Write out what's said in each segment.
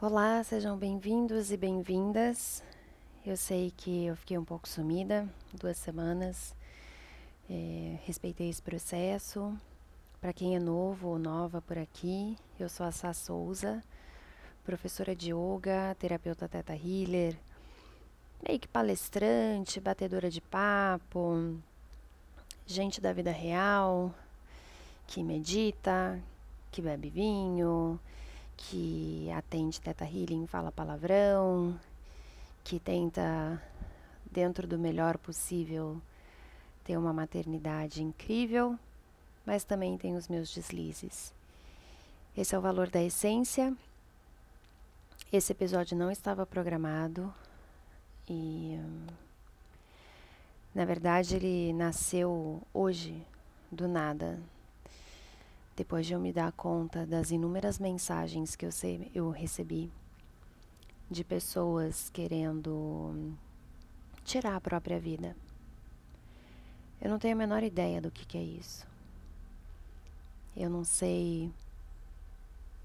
Olá, sejam bem-vindos e bem-vindas. Eu sei que eu fiquei um pouco sumida, duas semanas. É, respeitei esse processo. Para quem é novo ou nova por aqui, eu sou a Sá Souza, professora de yoga, terapeuta teta healer, meio que palestrante, batedora de papo, gente da vida real, que medita, que bebe vinho, que atende Teta Healing, fala palavrão, que tenta, dentro do melhor possível, ter uma maternidade incrível, mas também tem os meus deslizes. Esse é o valor da essência. Esse episódio não estava programado e, na verdade, ele nasceu hoje, do nada, depois de eu me dar conta das inúmeras mensagens que eu, sei, eu recebi de pessoas querendo tirar a própria vida. Eu não tenho a menor ideia do que, que é isso. Eu não sei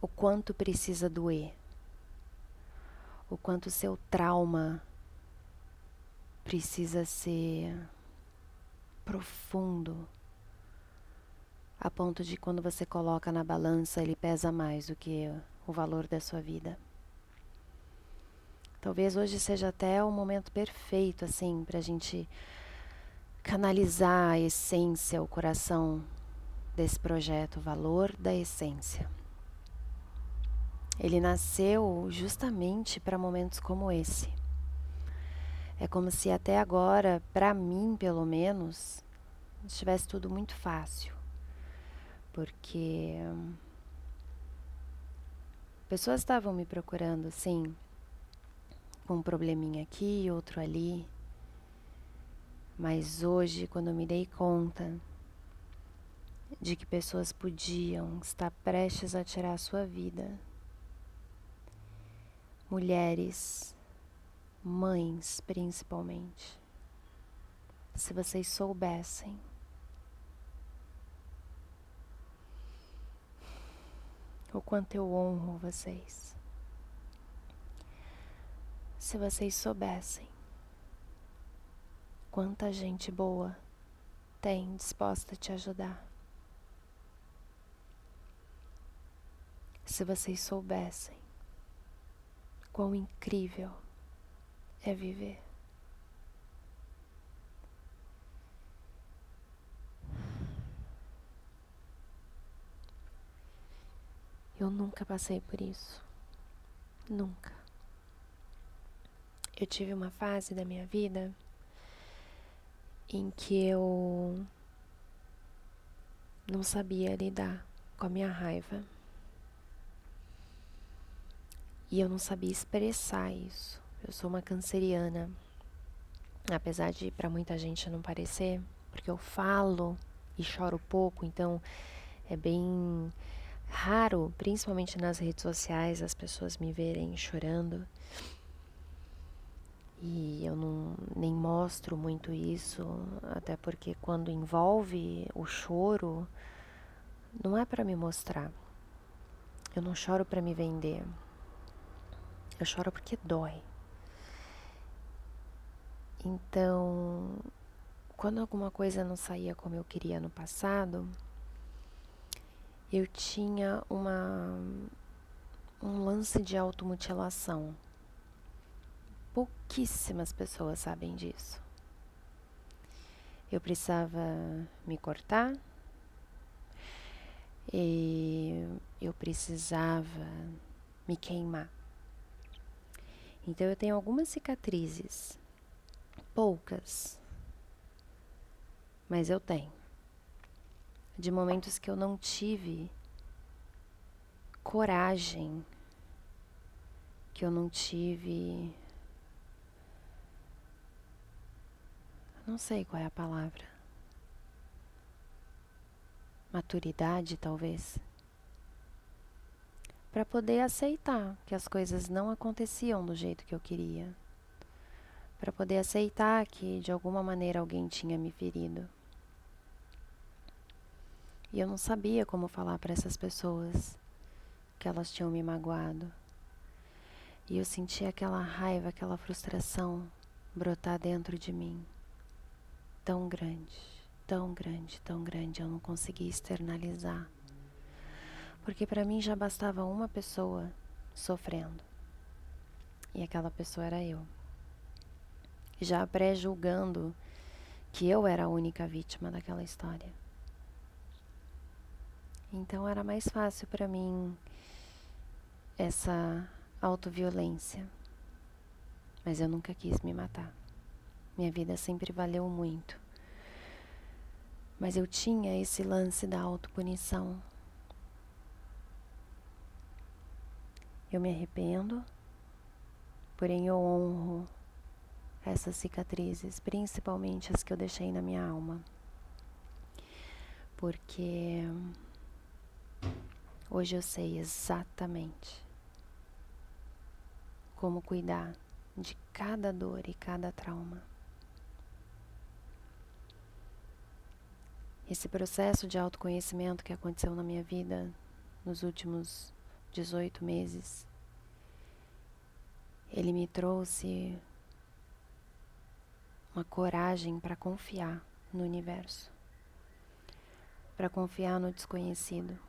o quanto precisa doer, o quanto seu trauma precisa ser profundo a ponto de quando você coloca na balança ele pesa mais do que o valor da sua vida. Talvez hoje seja até o momento perfeito, assim, para a gente canalizar a essência, o coração desse projeto, o valor da essência. Ele nasceu justamente para momentos como esse. É como se até agora, para mim pelo menos, estivesse tudo muito fácil porque pessoas estavam me procurando, sim, com um probleminha aqui, outro ali. Mas hoje, quando eu me dei conta de que pessoas podiam estar prestes a tirar a sua vida, mulheres, mães principalmente, se vocês soubessem o quanto eu honro vocês. Se vocês soubessem quanta gente boa tem disposta a te ajudar. Se vocês soubessem quão incrível é viver. Eu nunca passei por isso. Nunca. Eu tive uma fase da minha vida em que eu não sabia lidar com a minha raiva. E eu não sabia expressar isso. Eu sou uma canceriana. Apesar de para muita gente não parecer, porque eu falo e choro pouco, então é bem raro, principalmente nas redes sociais, as pessoas me verem chorando. E eu não, nem mostro muito isso, até porque quando envolve o choro, não é para me mostrar. Eu não choro para me vender. Eu choro porque dói. Então, quando alguma coisa não saía como eu queria no passado, eu tinha uma um lance de automutilação. Pouquíssimas pessoas sabem disso. Eu precisava me cortar e eu precisava me queimar. Então eu tenho algumas cicatrizes, poucas, mas eu tenho de momentos que eu não tive coragem, que eu não tive. Não sei qual é a palavra. Maturidade, talvez. Para poder aceitar que as coisas não aconteciam do jeito que eu queria. Para poder aceitar que de alguma maneira alguém tinha me ferido. E eu não sabia como falar para essas pessoas que elas tinham me magoado. E eu sentia aquela raiva, aquela frustração brotar dentro de mim. Tão grande, tão grande, tão grande, eu não conseguia externalizar. Porque para mim já bastava uma pessoa sofrendo. E aquela pessoa era eu. Já pré-julgando que eu era a única vítima daquela história. Então era mais fácil para mim essa autoviolência. Mas eu nunca quis me matar. Minha vida sempre valeu muito. Mas eu tinha esse lance da autopunição. Eu me arrependo, porém eu honro essas cicatrizes, principalmente as que eu deixei na minha alma. Porque Hoje eu sei exatamente como cuidar de cada dor e cada trauma. Esse processo de autoconhecimento que aconteceu na minha vida nos últimos 18 meses, ele me trouxe uma coragem para confiar no universo, para confiar no desconhecido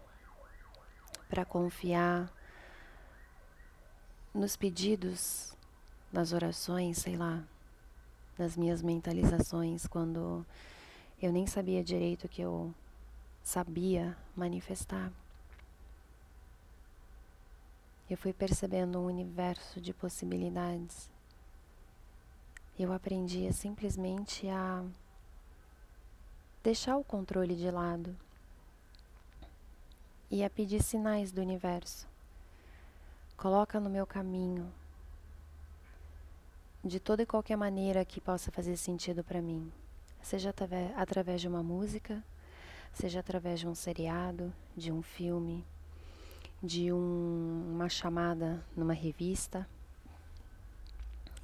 para confiar nos pedidos, nas orações, sei lá, nas minhas mentalizações, quando eu nem sabia direito que eu sabia manifestar. Eu fui percebendo um universo de possibilidades. Eu aprendi simplesmente a deixar o controle de lado e a pedir sinais do universo. Coloca no meu caminho de toda e qualquer maneira que possa fazer sentido para mim, seja através de uma música, seja através de um seriado, de um filme, de um, uma chamada numa revista,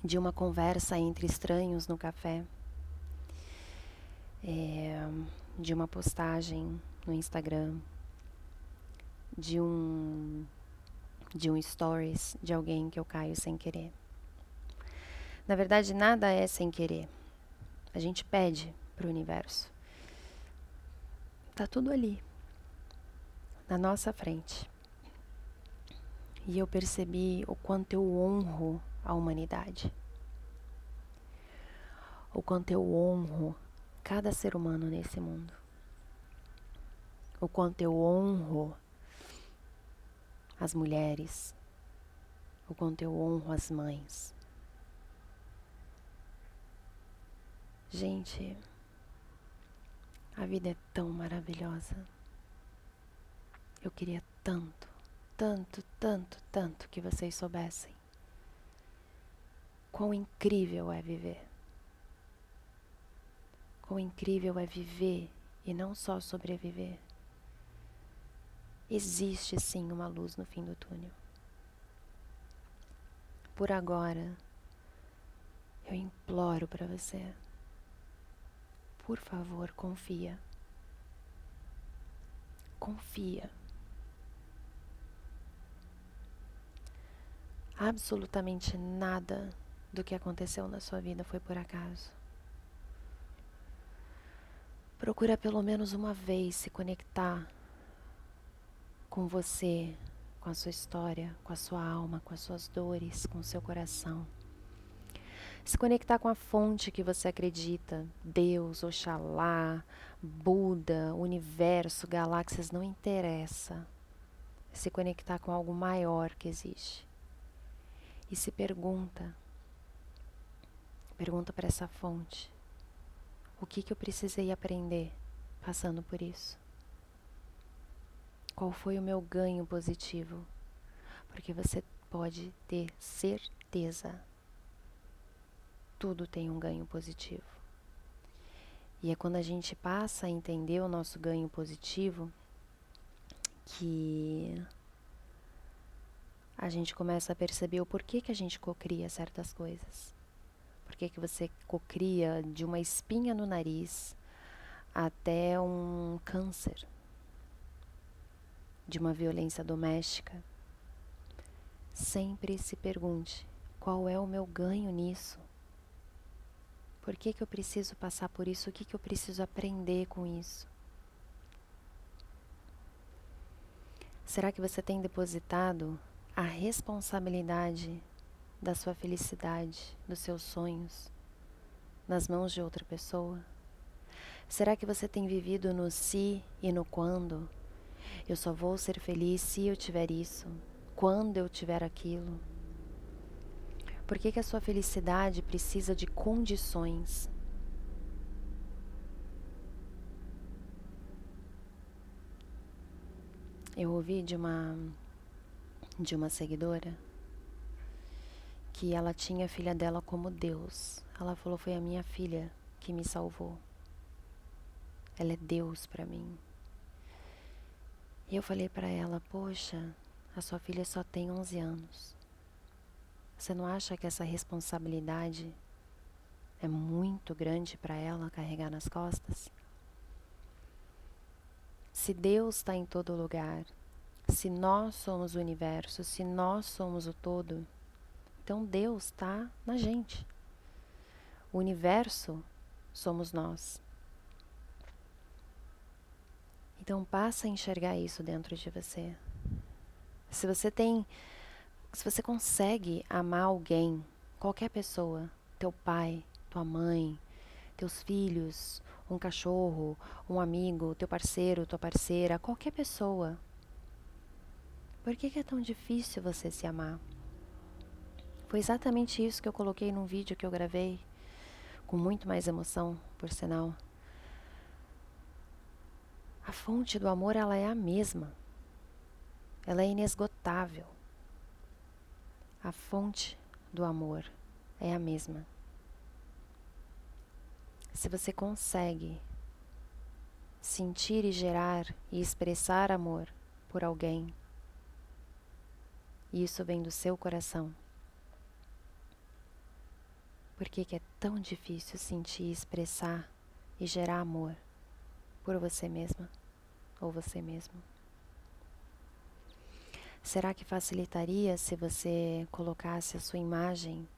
de uma conversa entre estranhos no café, é, de uma postagem no Instagram, de um de um stories de alguém que eu caio sem querer. Na verdade, nada é sem querer. A gente pede para o universo. Tá tudo ali, na nossa frente. E eu percebi o quanto eu honro a humanidade. O quanto eu honro cada ser humano nesse mundo. O quanto eu honro as mulheres, o quanto eu honro as mães. Gente, a vida é tão maravilhosa. Eu queria tanto, tanto, tanto, tanto que vocês soubessem quão incrível é viver. Quão incrível é viver e não só sobreviver. Existe sim uma luz no fim do túnel. Por agora, eu imploro para você. Por favor, confia. Confia. Absolutamente nada do que aconteceu na sua vida foi por acaso. Procura pelo menos uma vez se conectar com você, com a sua história, com a sua alma, com as suas dores, com o seu coração. Se conectar com a fonte que você acredita, Deus, Oxalá, Buda, universo, galáxias, não interessa. Se conectar com algo maior que existe. E se pergunta, pergunta para essa fonte, o que, que eu precisei aprender passando por isso? qual foi o meu ganho positivo. Porque você pode ter certeza. Tudo tem um ganho positivo. E é quando a gente passa a entender o nosso ganho positivo que a gente começa a perceber o porquê que a gente cocria certas coisas. Por que, que você cocria de uma espinha no nariz até um câncer? De uma violência doméstica? Sempre se pergunte: qual é o meu ganho nisso? Por que, que eu preciso passar por isso? O que, que eu preciso aprender com isso? Será que você tem depositado a responsabilidade da sua felicidade, dos seus sonhos, nas mãos de outra pessoa? Será que você tem vivido no se e no quando? Eu só vou ser feliz se eu tiver isso, quando eu tiver aquilo. Por que, que a sua felicidade precisa de condições? Eu ouvi de uma de uma seguidora que ela tinha a filha dela como Deus. Ela falou: "Foi a minha filha que me salvou. Ela é Deus para mim." E eu falei para ela: "Poxa, a sua filha só tem 11 anos. Você não acha que essa responsabilidade é muito grande para ela carregar nas costas? Se Deus está em todo lugar, se nós somos o universo, se nós somos o todo, então Deus está na gente. O universo somos nós. Então passa a enxergar isso dentro de você. Se você tem se você consegue amar alguém, qualquer pessoa, teu pai, tua mãe, teus filhos, um cachorro, um amigo, teu parceiro, tua parceira, qualquer pessoa, por que, que é tão difícil você se amar? Foi exatamente isso que eu coloquei num vídeo que eu gravei, com muito mais emoção, por sinal. A fonte do amor, ela é a mesma. Ela é inesgotável. A fonte do amor é a mesma. Se você consegue sentir e gerar e expressar amor por alguém, isso vem do seu coração. Por que, que é tão difícil sentir, expressar e gerar amor por você mesma ou você mesmo? Será que facilitaria se você colocasse a sua imagem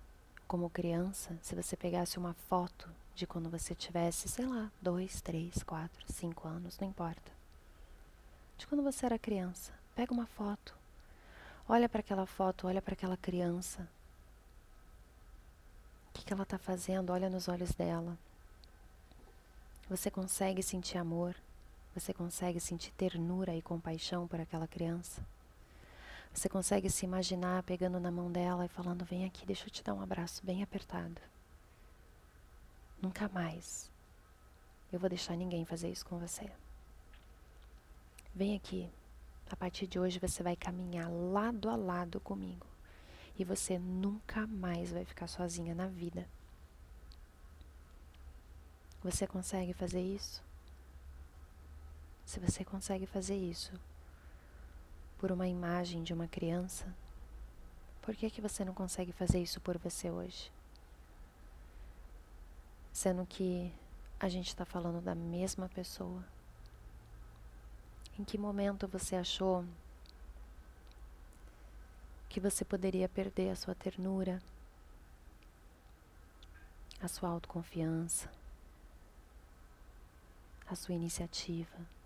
como criança? Se você pegasse uma foto de quando você tivesse, sei lá, dois, três, quatro, cinco anos, não importa. De quando você era criança. Pega uma foto. Olha para aquela foto, olha para aquela criança. Que, que ela está fazendo? Olha nos olhos dela. Você consegue sentir amor? Você consegue sentir ternura e compaixão por aquela criança? Você consegue se imaginar pegando na mão dela e falando: Vem aqui, deixa eu te dar um abraço bem apertado. Nunca mais eu vou deixar ninguém fazer isso com você. Vem aqui. A partir de hoje você vai caminhar lado a lado comigo. E você nunca mais vai ficar sozinha na vida. Você consegue fazer isso? Se você consegue fazer isso, por uma imagem de uma criança, por que, que você não consegue fazer isso por você hoje? Sendo que a gente está falando da mesma pessoa. Em que momento você achou que você poderia perder a sua ternura, a sua autoconfiança, a sua iniciativa?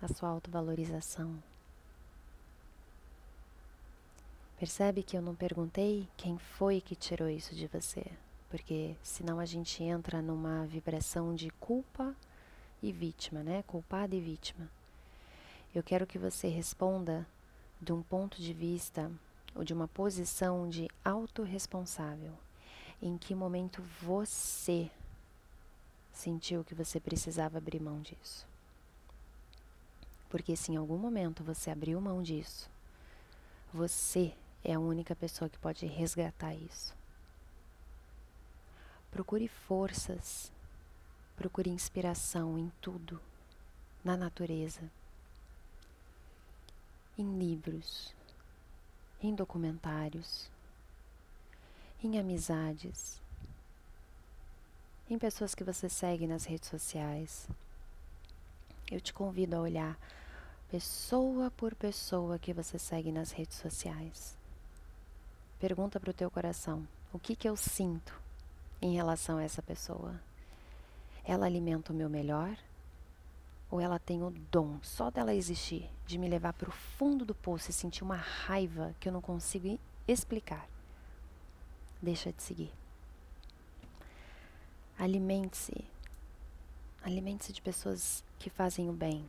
a sua autovalorização. Percebe que eu não perguntei quem foi que tirou isso de você, porque senão a gente entra numa vibração de culpa e vítima, né? Culpada e vítima. Eu quero que você responda de um ponto de vista ou de uma posição de autorresponsável. Em que momento você sentiu que você precisava abrir mão disso? Porque se em algum momento você abriu mão disso, você é a única pessoa que pode resgatar isso. Procure forças, procure inspiração em tudo, na natureza, em livros, em documentários, em amizades, em pessoas que você segue nas redes sociais. Eu te convido a olhar pessoa por pessoa que você segue nas redes sociais. Pergunta para o teu coração: o que, que eu sinto em relação a essa pessoa? Ela alimenta o meu melhor? Ou ela tem o dom, só dela existir, de me levar para o fundo do poço e sentir uma raiva que eu não consigo explicar? Deixa de seguir. Alimente-se. Alimente-se de pessoas que fazem o bem,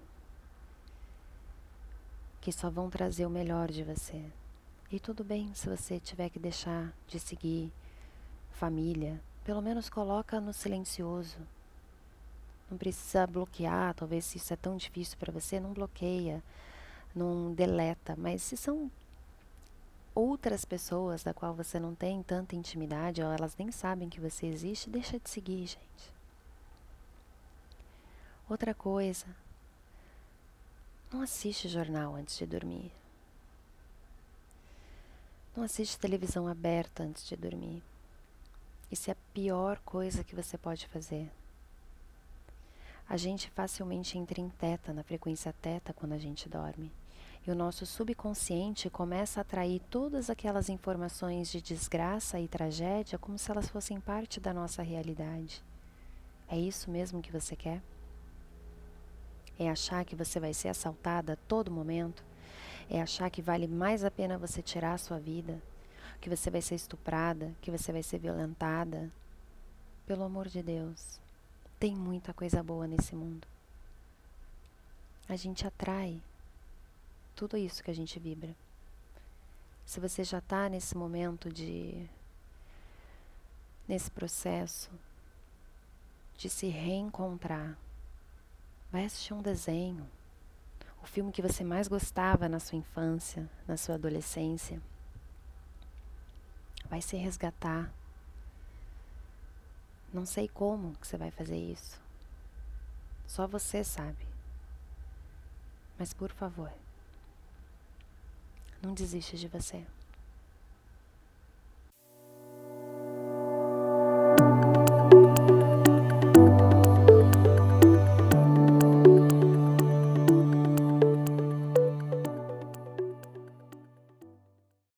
que só vão trazer o melhor de você. E tudo bem se você tiver que deixar de seguir família, pelo menos coloca no silencioso. Não precisa bloquear, talvez se isso é tão difícil para você, não bloqueia, não deleta, mas se são outras pessoas da qual você não tem tanta intimidade, ou elas nem sabem que você existe, deixa de seguir, gente. Outra coisa, não assiste jornal antes de dormir. Não assiste televisão aberta antes de dormir. Isso é a pior coisa que você pode fazer. A gente facilmente entra em teta, na frequência teta, quando a gente dorme. E o nosso subconsciente começa a atrair todas aquelas informações de desgraça e tragédia como se elas fossem parte da nossa realidade. É isso mesmo que você quer? É achar que você vai ser assaltada a todo momento? É achar que vale mais a pena você tirar a sua vida? Que você vai ser estuprada? Que você vai ser violentada? Pelo amor de Deus, tem muita coisa boa nesse mundo. A gente atrai tudo isso que a gente vibra. Se você já está nesse momento de. nesse processo de se reencontrar Vai assistir um desenho, o filme que você mais gostava na sua infância, na sua adolescência. Vai se resgatar. Não sei como que você vai fazer isso. Só você sabe. Mas por favor, não desista de você.